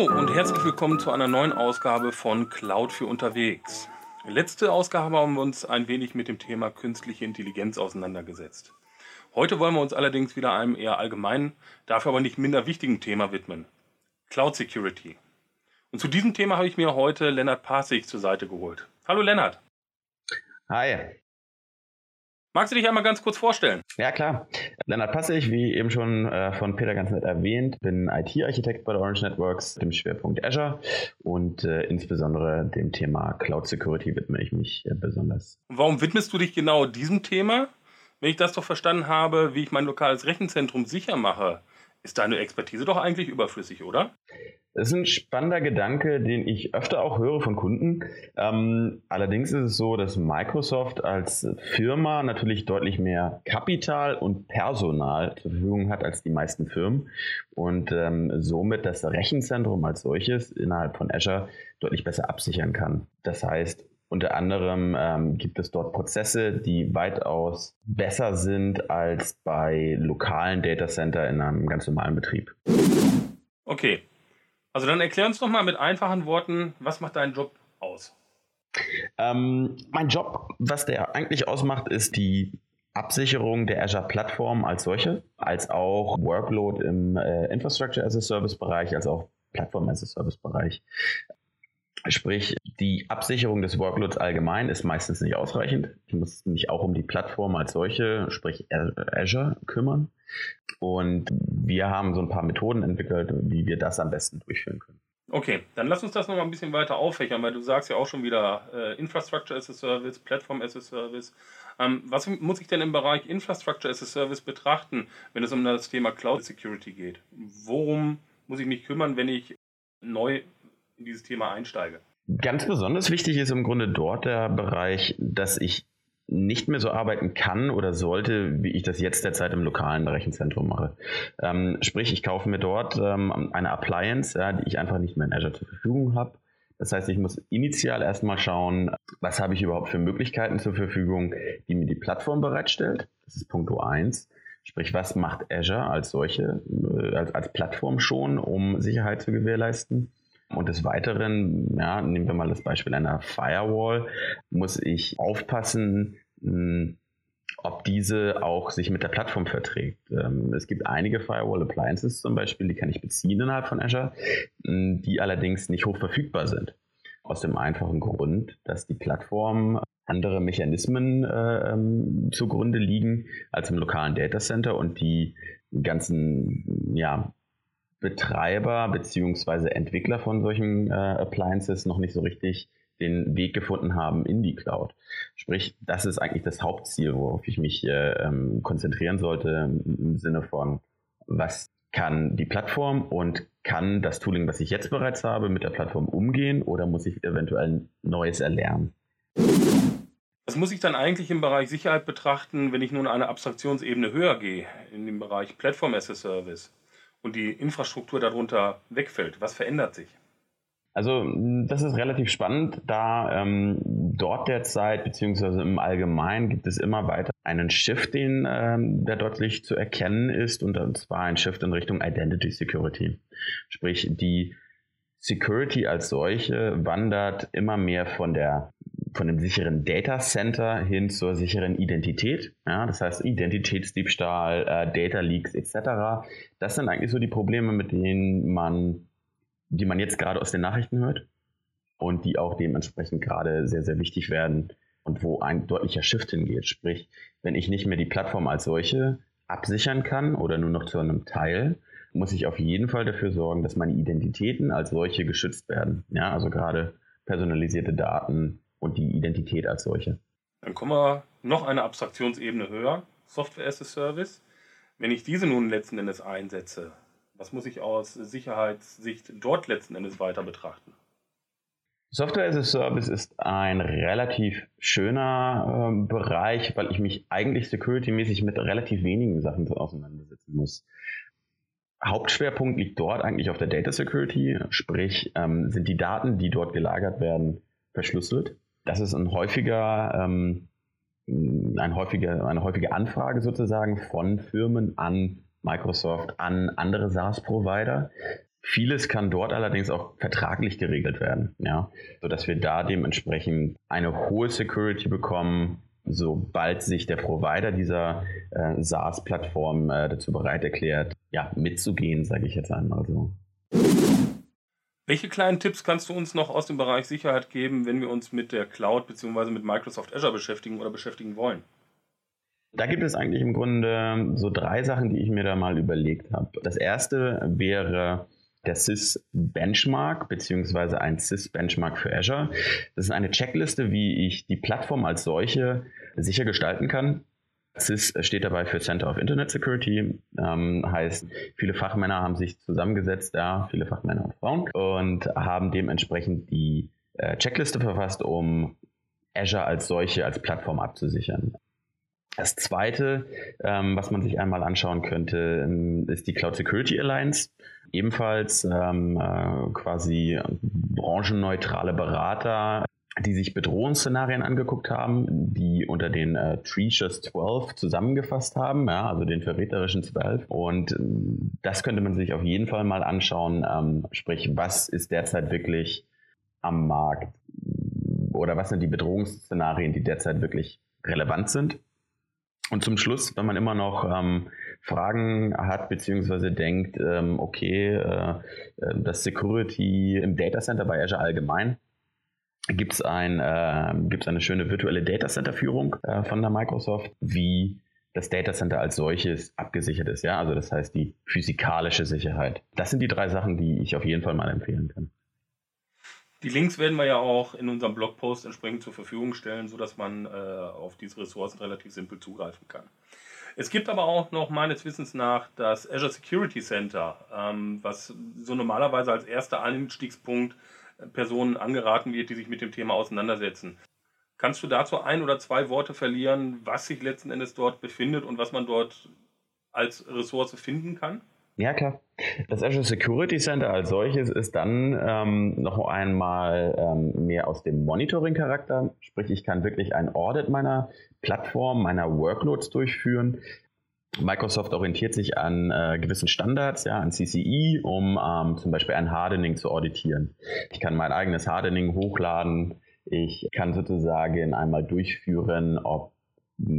Hallo und herzlich willkommen zu einer neuen Ausgabe von Cloud für unterwegs. Letzte Ausgabe haben wir uns ein wenig mit dem Thema künstliche Intelligenz auseinandergesetzt. Heute wollen wir uns allerdings wieder einem eher allgemeinen, dafür aber nicht minder wichtigen Thema widmen. Cloud Security. Und zu diesem Thema habe ich mir heute Lennart Passig zur Seite geholt. Hallo Lennart. Hi. Magst du dich einmal ganz kurz vorstellen? Ja, klar. Lennart Passig, wie eben schon äh, von Peter ganz nett erwähnt, bin IT-Architekt bei der Orange Networks, dem Schwerpunkt Azure und äh, insbesondere dem Thema Cloud Security widme ich mich äh, besonders. Warum widmest du dich genau diesem Thema? Wenn ich das doch verstanden habe, wie ich mein lokales Rechenzentrum sicher mache, ist deine Expertise doch eigentlich überflüssig, oder? Das ist ein spannender Gedanke, den ich öfter auch höre von Kunden. Ähm, allerdings ist es so, dass Microsoft als Firma natürlich deutlich mehr Kapital und Personal zur Verfügung hat als die meisten Firmen und ähm, somit das Rechenzentrum als solches innerhalb von Azure deutlich besser absichern kann. Das heißt, unter anderem ähm, gibt es dort Prozesse, die weitaus besser sind als bei lokalen Datacenter in einem ganz normalen Betrieb. Okay, also dann erklär uns doch mal mit einfachen Worten, was macht dein Job aus? Ähm, mein Job, was der eigentlich ausmacht, ist die Absicherung der Azure-Plattform als solche, als auch Workload im äh, Infrastructure as a Service-Bereich, als auch Plattform as a Service-Bereich. Sprich, die Absicherung des Workloads allgemein ist meistens nicht ausreichend. Ich muss mich auch um die Plattform als solche, sprich Azure, kümmern. Und wir haben so ein paar Methoden entwickelt, wie wir das am besten durchführen können. Okay, dann lass uns das noch mal ein bisschen weiter auffächern, weil du sagst ja auch schon wieder äh, Infrastructure as a Service, Platform as a Service. Ähm, was muss ich denn im Bereich Infrastructure as a Service betrachten, wenn es um das Thema Cloud Security geht? Worum muss ich mich kümmern, wenn ich neu in dieses Thema einsteige? Ganz besonders wichtig ist im Grunde dort der Bereich, dass ich nicht mehr so arbeiten kann oder sollte, wie ich das jetzt derzeit im lokalen Rechenzentrum mache. Ähm, sprich, ich kaufe mir dort ähm, eine Appliance, ja, die ich einfach nicht mehr in Azure zur Verfügung habe. Das heißt, ich muss initial erstmal schauen, was habe ich überhaupt für Möglichkeiten zur Verfügung, die mir die Plattform bereitstellt. Das ist Punkt 1. Sprich, was macht Azure als solche, äh, als, als Plattform schon, um Sicherheit zu gewährleisten? Und des Weiteren, ja, nehmen wir mal das Beispiel einer Firewall, muss ich aufpassen, hm, ob diese auch sich mit der Plattform verträgt. Ähm, es gibt einige Firewall Appliances zum Beispiel, die kann ich beziehen innerhalb von Azure, hm, die allerdings nicht hoch verfügbar sind. Aus dem einfachen Grund, dass die Plattform andere Mechanismen äh, ähm, zugrunde liegen als im lokalen Datacenter und die ganzen ja, Betreiber beziehungsweise Entwickler von solchen äh, Appliances noch nicht so richtig den Weg gefunden haben in die Cloud. Sprich, das ist eigentlich das Hauptziel, worauf ich mich äh, ähm, konzentrieren sollte im Sinne von, was kann die Plattform und kann das Tooling, was ich jetzt bereits habe, mit der Plattform umgehen oder muss ich eventuell Neues erlernen? Was muss ich dann eigentlich im Bereich Sicherheit betrachten, wenn ich nun eine Abstraktionsebene höher gehe, in dem Bereich Platform as a Service? Und die Infrastruktur darunter wegfällt? Was verändert sich? Also das ist relativ spannend, da ähm, dort derzeit beziehungsweise im Allgemeinen gibt es immer weiter einen Shift, den, ähm, der deutlich zu erkennen ist und zwar ein Shift in Richtung Identity Security. Sprich, die Security als solche wandert immer mehr von der von dem sicheren Data Center hin zur sicheren Identität. Ja, das heißt Identitätsdiebstahl, äh, Data Leaks etc. Das sind eigentlich so die Probleme, mit denen man, die man jetzt gerade aus den Nachrichten hört und die auch dementsprechend gerade sehr, sehr wichtig werden und wo ein deutlicher Shift hingeht. Sprich, wenn ich nicht mehr die Plattform als solche absichern kann oder nur noch zu einem Teil, muss ich auf jeden Fall dafür sorgen, dass meine Identitäten als solche geschützt werden. Ja, also gerade personalisierte Daten, und die Identität als solche. Dann kommen wir noch eine Abstraktionsebene höher, Software as a Service. Wenn ich diese nun letzten Endes einsetze, was muss ich aus Sicherheitssicht dort letzten Endes weiter betrachten? Software as a Service ist ein relativ schöner äh, Bereich, weil ich mich eigentlich security-mäßig mit relativ wenigen Sachen auseinandersetzen muss. Hauptschwerpunkt liegt dort eigentlich auf der Data Security, sprich ähm, sind die Daten, die dort gelagert werden, verschlüsselt das ist ein häufiger, ähm, ein häufige, eine häufige Anfrage sozusagen von Firmen an Microsoft, an andere SaaS-Provider, Vieles kann dort allerdings auch vertraglich geregelt werden, ja, sodass wir da dementsprechend eine hohe Security bekommen, sobald sich der Provider dieser äh, SaaS-Plattform äh, dazu bereit erklärt, ja, mitzugehen, sage ich jetzt einmal so. Welche kleinen Tipps kannst du uns noch aus dem Bereich Sicherheit geben, wenn wir uns mit der Cloud bzw. mit Microsoft Azure beschäftigen oder beschäftigen wollen? Da gibt es eigentlich im Grunde so drei Sachen, die ich mir da mal überlegt habe. Das erste wäre der CIS Benchmark bzw. ein CIS Benchmark für Azure. Das ist eine Checkliste, wie ich die Plattform als solche sicher gestalten kann. CIS steht dabei für Center of Internet Security, ähm, heißt, viele Fachmänner haben sich zusammengesetzt, ja, viele Fachmänner und Frauen, und haben dementsprechend die äh, Checkliste verfasst, um Azure als solche, als Plattform abzusichern. Das zweite, ähm, was man sich einmal anschauen könnte, ähm, ist die Cloud Security Alliance. Ebenfalls ähm, äh, quasi branchenneutrale Berater, die sich Bedrohungsszenarien angeguckt haben, die unter den äh, Treacher's 12 zusammengefasst haben, ja, also den verräterischen 12. Und ähm, das könnte man sich auf jeden Fall mal anschauen. Ähm, sprich, was ist derzeit wirklich am Markt oder was sind die Bedrohungsszenarien, die derzeit wirklich relevant sind? Und zum Schluss, wenn man immer noch ähm, Fragen hat, beziehungsweise denkt, ähm, okay, äh, äh das Security im Data Center bei Azure allgemein, gibt es ein, äh, eine schöne virtuelle Data Center Führung äh, von der Microsoft, wie das Data Center als solches abgesichert ist. Ja, also das heißt die physikalische Sicherheit. Das sind die drei Sachen, die ich auf jeden Fall mal empfehlen kann. Die Links werden wir ja auch in unserem Blogpost entsprechend zur Verfügung stellen, sodass man äh, auf diese Ressourcen relativ simpel zugreifen kann. Es gibt aber auch noch meines Wissens nach das Azure Security Center, ähm, was so normalerweise als erster Einstiegspunkt Personen angeraten wird, die sich mit dem Thema auseinandersetzen. Kannst du dazu ein oder zwei Worte verlieren, was sich letzten Endes dort befindet und was man dort als Ressource finden kann? Ja, klar. Das Azure Security Center als solches ist dann ähm, noch einmal ähm, mehr aus dem Monitoring-Charakter. Sprich, ich kann wirklich ein Audit meiner Plattform, meiner Workloads durchführen. Microsoft orientiert sich an äh, gewissen Standards, ja, an CCE, um ähm, zum Beispiel ein Hardening zu auditieren. Ich kann mein eigenes Hardening hochladen. Ich kann sozusagen einmal durchführen, ob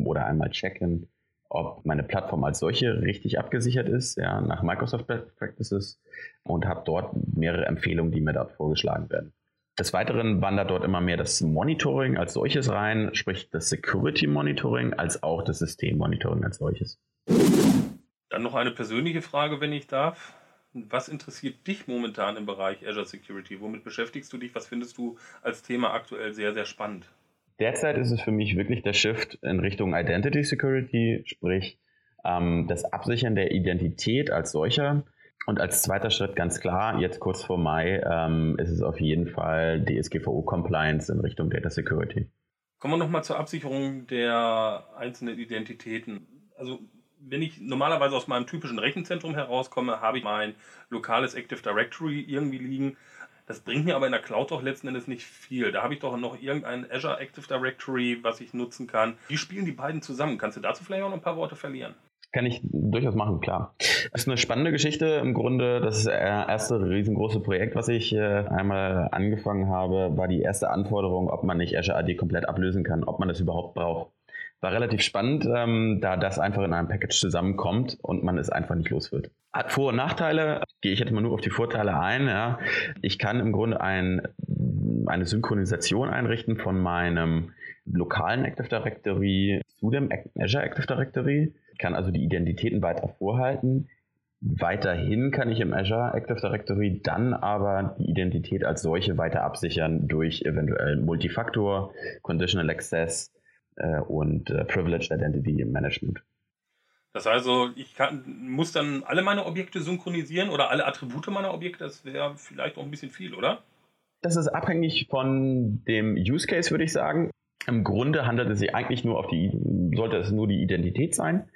oder einmal checken, ob meine Plattform als solche richtig abgesichert ist, ja, nach Microsoft Best Practices und habe dort mehrere Empfehlungen, die mir dort vorgeschlagen werden. Des Weiteren wandert dort immer mehr das Monitoring als solches rein, sprich das Security Monitoring als auch das System Monitoring als solches. Dann noch eine persönliche Frage, wenn ich darf. Was interessiert dich momentan im Bereich Azure Security? Womit beschäftigst du dich? Was findest du als Thema aktuell sehr, sehr spannend? Derzeit ist es für mich wirklich der Shift in Richtung Identity Security, sprich ähm, das Absichern der Identität als solcher. Und als zweiter Schritt ganz klar, jetzt kurz vor Mai, ähm, ist es auf jeden Fall DSGVO-Compliance in Richtung Data Security. Kommen wir nochmal zur Absicherung der einzelnen Identitäten. Also wenn ich normalerweise aus meinem typischen Rechenzentrum herauskomme, habe ich mein lokales Active Directory irgendwie liegen. Das bringt mir aber in der Cloud doch letzten Endes nicht viel. Da habe ich doch noch irgendein Azure Active Directory, was ich nutzen kann. Wie spielen die beiden zusammen? Kannst du dazu vielleicht auch noch ein paar Worte verlieren? Kann ich durchaus machen, klar. Das ist eine spannende Geschichte im Grunde. Das erste riesengroße Projekt, was ich äh, einmal angefangen habe, war die erste Anforderung, ob man nicht Azure AD komplett ablösen kann, ob man das überhaupt braucht. War relativ spannend, ähm, da das einfach in einem Package zusammenkommt und man es einfach nicht los wird. Hat Vor- und Nachteile, gehe ich jetzt mal nur auf die Vorteile ein. Ja. Ich kann im Grunde ein, eine Synchronisation einrichten von meinem lokalen Active Directory zu dem Azure Active Directory. Ich kann also die Identitäten weiter vorhalten. Weiterhin kann ich im Azure Active Directory dann aber die Identität als solche weiter absichern durch eventuell Multifaktor, Conditional Access, äh, und äh, Privileged Identity Management. Das heißt also, ich kann, muss dann alle meine Objekte synchronisieren oder alle Attribute meiner Objekte, das wäre vielleicht auch ein bisschen viel, oder? Das ist abhängig von dem Use Case, würde ich sagen. Im Grunde handelt es sich eigentlich nur auf die, sollte es nur die Identität sein.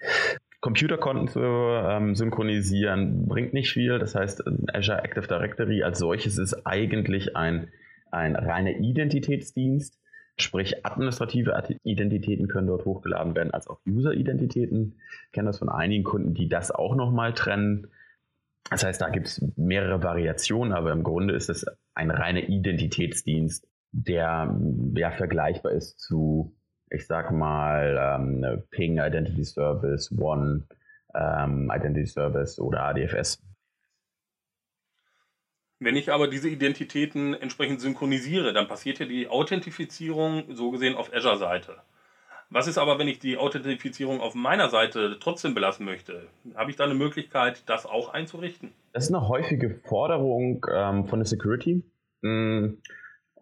Computerkonten zu ähm, synchronisieren bringt nicht viel. Das heißt, Azure Active Directory als solches ist eigentlich ein, ein reiner Identitätsdienst. Sprich, administrative Identitäten können dort hochgeladen werden, als auch User-Identitäten. Ich kenne das von einigen Kunden, die das auch nochmal trennen. Das heißt, da gibt es mehrere Variationen, aber im Grunde ist es ein reiner Identitätsdienst, der ja vergleichbar ist zu, ich sag mal, ähm, Ping Identity Service, One ähm, Identity Service oder ADFS. Wenn ich aber diese Identitäten entsprechend synchronisiere, dann passiert ja die Authentifizierung so gesehen auf Azure-Seite. Was ist aber, wenn ich die Authentifizierung auf meiner Seite trotzdem belassen möchte? Habe ich da eine Möglichkeit, das auch einzurichten? Das ist eine häufige Forderung ähm, von der Security, mm,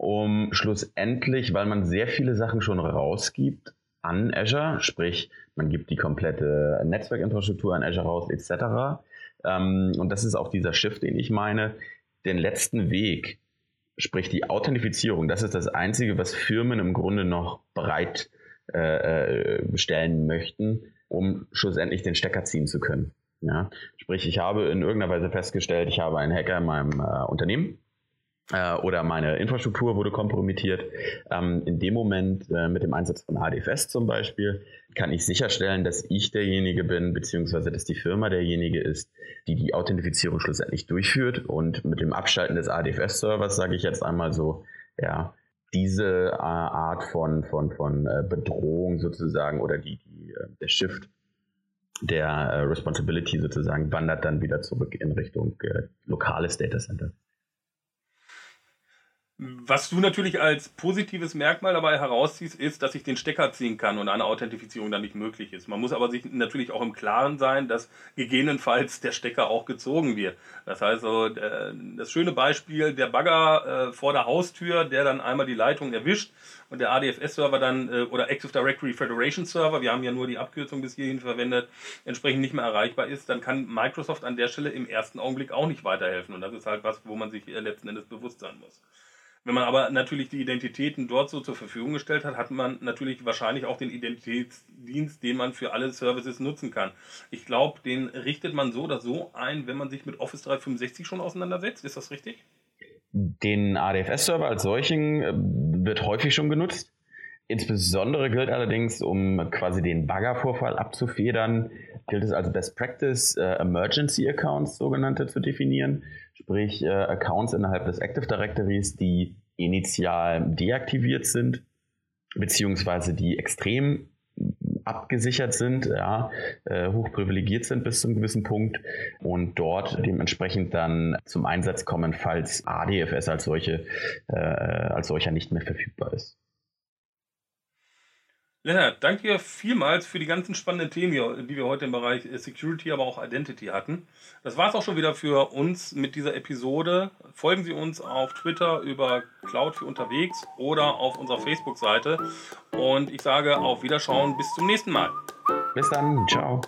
um schlussendlich, weil man sehr viele Sachen schon rausgibt an Azure, sprich man gibt die komplette Netzwerkinfrastruktur an Azure raus etc. Ähm, und das ist auch dieser Shift, den ich meine den letzten Weg, sprich die Authentifizierung, das ist das Einzige, was Firmen im Grunde noch bereit äh, äh, stellen möchten, um schlussendlich den Stecker ziehen zu können. Ja? Sprich, ich habe in irgendeiner Weise festgestellt, ich habe einen Hacker in meinem äh, Unternehmen äh, oder meine Infrastruktur wurde kompromittiert. Ähm, in dem Moment äh, mit dem Einsatz von ADFS zum Beispiel kann ich sicherstellen, dass ich derjenige bin, beziehungsweise dass die Firma derjenige ist, die die Authentifizierung schlussendlich durchführt. Und mit dem Abschalten des ADFS-Servers sage ich jetzt einmal so, ja, diese äh, Art von, von, von äh, Bedrohung sozusagen oder die, die, äh, der Shift der äh, Responsibility sozusagen wandert dann wieder zurück in Richtung lokales Data Center. Was du natürlich als positives Merkmal dabei herausziehst, ist, dass ich den Stecker ziehen kann und eine Authentifizierung dann nicht möglich ist. Man muss aber sich natürlich auch im Klaren sein, dass gegebenenfalls der Stecker auch gezogen wird. Das heißt, so, äh, das schöne Beispiel, der Bagger äh, vor der Haustür, der dann einmal die Leitung erwischt und der ADFS-Server dann äh, oder Active Directory Federation Server, wir haben ja nur die Abkürzung bis hierhin verwendet, entsprechend nicht mehr erreichbar ist, dann kann Microsoft an der Stelle im ersten Augenblick auch nicht weiterhelfen. Und das ist halt was, wo man sich letzten Endes bewusst sein muss. Wenn man aber natürlich die Identitäten dort so zur Verfügung gestellt hat, hat man natürlich wahrscheinlich auch den Identitätsdienst, den man für alle Services nutzen kann. Ich glaube, den richtet man so oder so ein, wenn man sich mit Office 365 schon auseinandersetzt. Ist das richtig? Den ADFS-Server als solchen äh, wird häufig schon genutzt. Insbesondere gilt allerdings, um quasi den Baggervorfall abzufedern, gilt es als Best Practice, äh, Emergency Accounts sogenannte zu definieren sprich äh, Accounts innerhalb des Active Directories, die initial deaktiviert sind, beziehungsweise die extrem abgesichert sind, ja, äh, hoch privilegiert sind bis zu einem gewissen Punkt und dort dementsprechend dann zum Einsatz kommen, falls ADFS als solche äh, als solcher nicht mehr verfügbar ist. Lennart, danke dir vielmals für die ganzen spannenden Themen, die wir heute im Bereich äh, Security, aber auch Identity hatten. Das war es auch schon wieder für uns mit dieser Episode. Folgen Sie uns auf Twitter über Cloud für unterwegs oder auf unserer Facebook-Seite. Und ich sage auf Wiederschauen, bis zum nächsten Mal. Bis dann, ciao.